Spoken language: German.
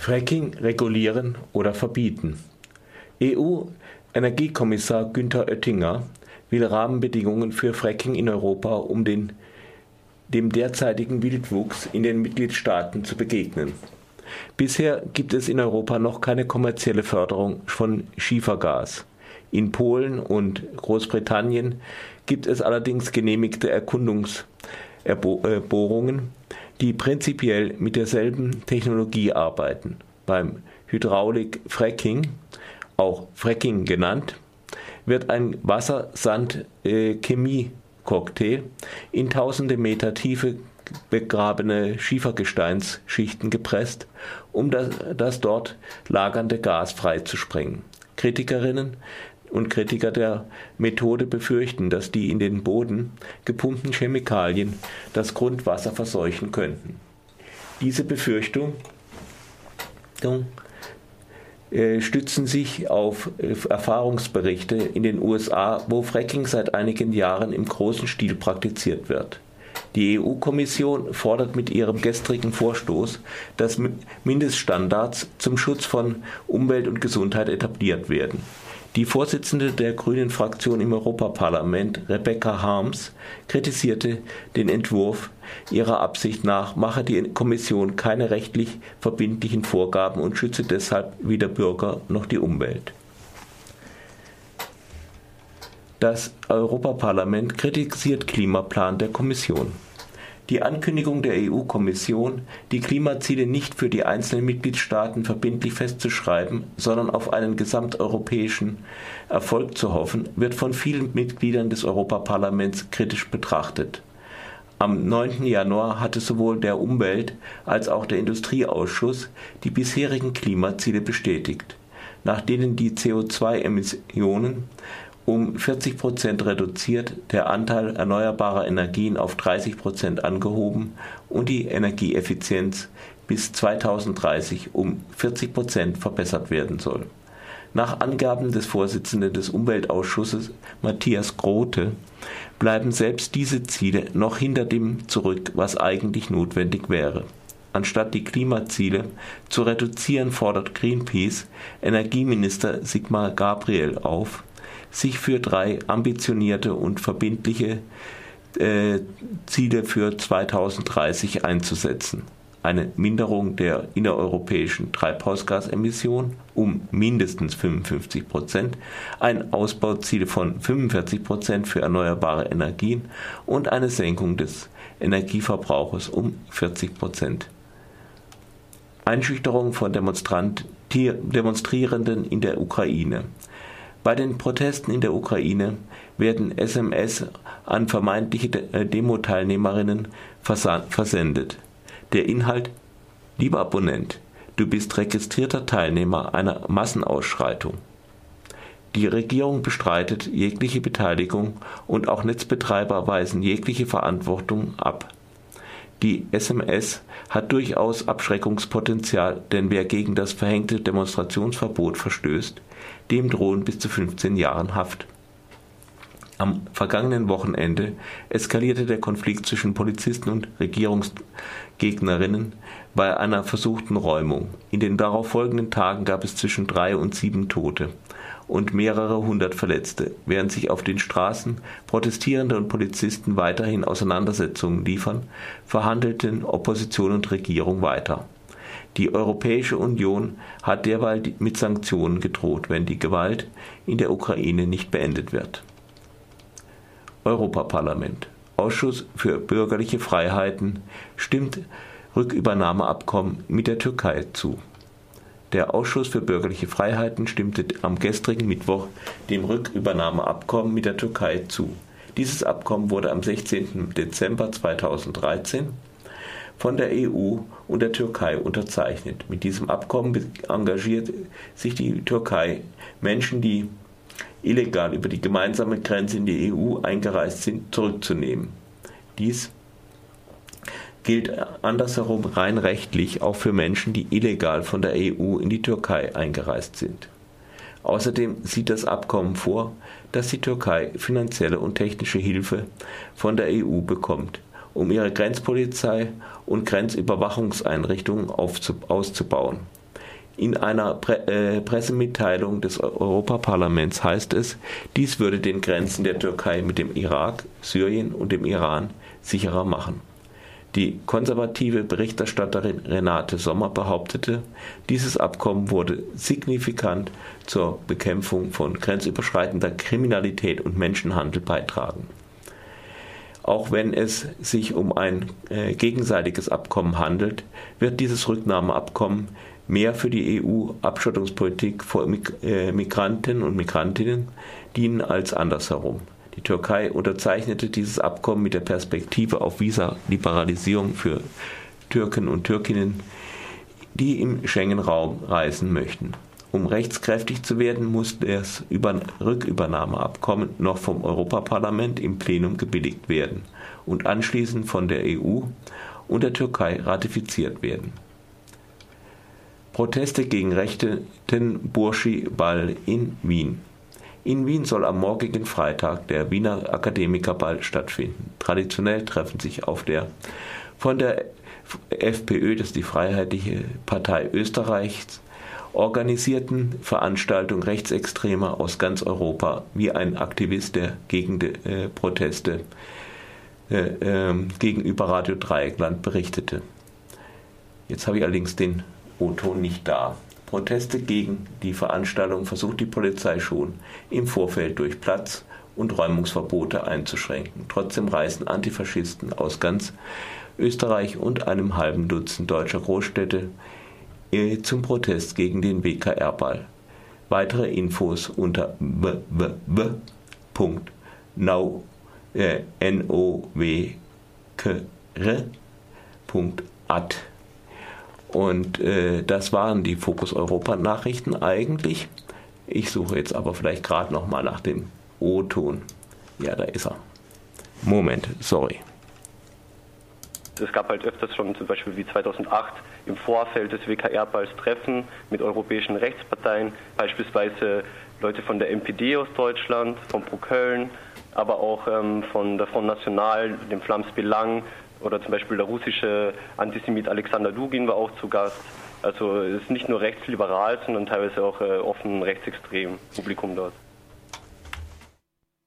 Fracking regulieren oder verbieten. EU-Energiekommissar Günther Oettinger will Rahmenbedingungen für Fracking in Europa, um den, dem derzeitigen Wildwuchs in den Mitgliedstaaten zu begegnen. Bisher gibt es in Europa noch keine kommerzielle Förderung von Schiefergas. In Polen und Großbritannien gibt es allerdings genehmigte Erkundungsbohrungen, die prinzipiell mit derselben Technologie arbeiten. Beim Hydraulik-Fracking, auch Fracking genannt, wird ein Wasser-Sand-Chemie-Cocktail in tausende Meter Tiefe begrabene Schiefergesteinsschichten gepresst, um das, das dort lagernde Gas freizusprengen. Kritikerinnen und Kritiker der Methode befürchten, dass die in den Boden gepumpten Chemikalien das Grundwasser verseuchen könnten. Diese Befürchtung äh, stützen sich auf äh, Erfahrungsberichte in den USA, wo Fracking seit einigen Jahren im großen Stil praktiziert wird. Die EU-Kommission fordert mit ihrem gestrigen Vorstoß, dass Mindeststandards zum Schutz von Umwelt und Gesundheit etabliert werden. Die Vorsitzende der Grünen Fraktion im Europaparlament, Rebecca Harms, kritisierte den Entwurf. Ihrer Absicht nach mache die Kommission keine rechtlich verbindlichen Vorgaben und schütze deshalb weder Bürger noch die Umwelt. Das Europaparlament kritisiert Klimaplan der Kommission. Die Ankündigung der EU-Kommission, die Klimaziele nicht für die einzelnen Mitgliedstaaten verbindlich festzuschreiben, sondern auf einen gesamteuropäischen Erfolg zu hoffen, wird von vielen Mitgliedern des Europaparlaments kritisch betrachtet. Am 9. Januar hatte sowohl der Umwelt- als auch der Industrieausschuss die bisherigen Klimaziele bestätigt, nach denen die CO2-Emissionen um 40 Prozent reduziert, der Anteil erneuerbarer Energien auf 30 Prozent angehoben und die Energieeffizienz bis 2030 um 40 Prozent verbessert werden soll. Nach Angaben des Vorsitzenden des Umweltausschusses Matthias Grote bleiben selbst diese Ziele noch hinter dem zurück, was eigentlich notwendig wäre. Anstatt die Klimaziele zu reduzieren, fordert Greenpeace Energieminister Sigmar Gabriel auf, sich für drei ambitionierte und verbindliche äh, Ziele für 2030 einzusetzen. Eine Minderung der innereuropäischen Treibhausgasemissionen um mindestens 55 Prozent, ein Ausbauziel von 45 Prozent für erneuerbare Energien und eine Senkung des Energieverbrauches um 40 Prozent. Einschüchterung von Demonstrierenden in der Ukraine. Bei den Protesten in der Ukraine werden SMS an vermeintliche äh, Demo-Teilnehmerinnen versendet. Der Inhalt Lieber Abonnent, du bist registrierter Teilnehmer einer Massenausschreitung. Die Regierung bestreitet jegliche Beteiligung und auch Netzbetreiber weisen jegliche Verantwortung ab. Die SMS hat durchaus Abschreckungspotenzial, denn wer gegen das verhängte Demonstrationsverbot verstößt, dem drohen bis zu 15 Jahren Haft. Am vergangenen Wochenende eskalierte der Konflikt zwischen Polizisten und Regierungsgegnerinnen bei einer versuchten Räumung. In den darauf folgenden Tagen gab es zwischen drei und sieben Tote und mehrere hundert Verletzte, während sich auf den Straßen Protestierende und Polizisten weiterhin Auseinandersetzungen liefern, verhandelten Opposition und Regierung weiter. Die Europäische Union hat derweil mit Sanktionen gedroht, wenn die Gewalt in der Ukraine nicht beendet wird. Europaparlament Ausschuss für bürgerliche Freiheiten stimmt Rückübernahmeabkommen mit der Türkei zu. Der Ausschuss für bürgerliche Freiheiten stimmte am gestrigen Mittwoch dem Rückübernahmeabkommen mit der Türkei zu. Dieses Abkommen wurde am 16. Dezember 2013 von der EU und der Türkei unterzeichnet. Mit diesem Abkommen engagiert sich die Türkei, Menschen, die illegal über die gemeinsame Grenze in die EU eingereist sind, zurückzunehmen. Dies gilt andersherum rein rechtlich auch für Menschen, die illegal von der EU in die Türkei eingereist sind. Außerdem sieht das Abkommen vor, dass die Türkei finanzielle und technische Hilfe von der EU bekommt, um ihre Grenzpolizei und Grenzüberwachungseinrichtungen auszubauen. In einer Pre äh, Pressemitteilung des Europaparlaments heißt es, dies würde den Grenzen der Türkei mit dem Irak, Syrien und dem Iran sicherer machen. Die konservative Berichterstatterin Renate Sommer behauptete, dieses Abkommen würde signifikant zur Bekämpfung von grenzüberschreitender Kriminalität und Menschenhandel beitragen. Auch wenn es sich um ein äh, gegenseitiges Abkommen handelt, wird dieses Rücknahmeabkommen mehr für die EU-Abschottungspolitik vor äh, Migranten und Migrantinnen dienen als andersherum. Die Türkei unterzeichnete dieses Abkommen mit der Perspektive auf Visa-Liberalisierung für Türken und Türkinnen, die im Schengen-Raum reisen möchten. Um rechtskräftig zu werden, muss das Rückübernahmeabkommen noch vom Europaparlament im Plenum gebilligt werden und anschließend von der EU und der Türkei ratifiziert werden. Proteste gegen rechten Burschi-Ball in Wien. In Wien soll am morgigen Freitag der Wiener Akademikerball stattfinden. Traditionell treffen sich auf der von der FPÖ, das ist die Freiheitliche Partei Österreichs, organisierten Veranstaltung Rechtsextremer aus ganz Europa, wie ein Aktivist der Gegenproteste äh, äh, gegenüber Radio Dreieckland berichtete. Jetzt habe ich allerdings den O-Ton nicht da. Proteste gegen die Veranstaltung versucht die Polizei schon im Vorfeld durch Platz- und Räumungsverbote einzuschränken. Trotzdem reisen Antifaschisten aus ganz Österreich und einem halben Dutzend deutscher Großstädte zum Protest gegen den WKR-Ball. Weitere Infos unter www.nowkr.at. Und äh, das waren die Fokus Europa Nachrichten eigentlich. Ich suche jetzt aber vielleicht gerade noch mal nach dem O-Ton. Ja, da ist er. Moment, sorry es gab halt öfters schon zum Beispiel wie 2008 im Vorfeld des WKR-Balls Treffen mit europäischen Rechtsparteien, beispielsweise Leute von der MPD aus Deutschland, von Pro Köln, aber auch ähm, von der Front National, dem Flams Belang oder zum Beispiel der russische Antisemit Alexander Dugin war auch zu Gast. Also es ist nicht nur rechtsliberal, sondern teilweise auch äh, offen rechtsextrem Publikum dort.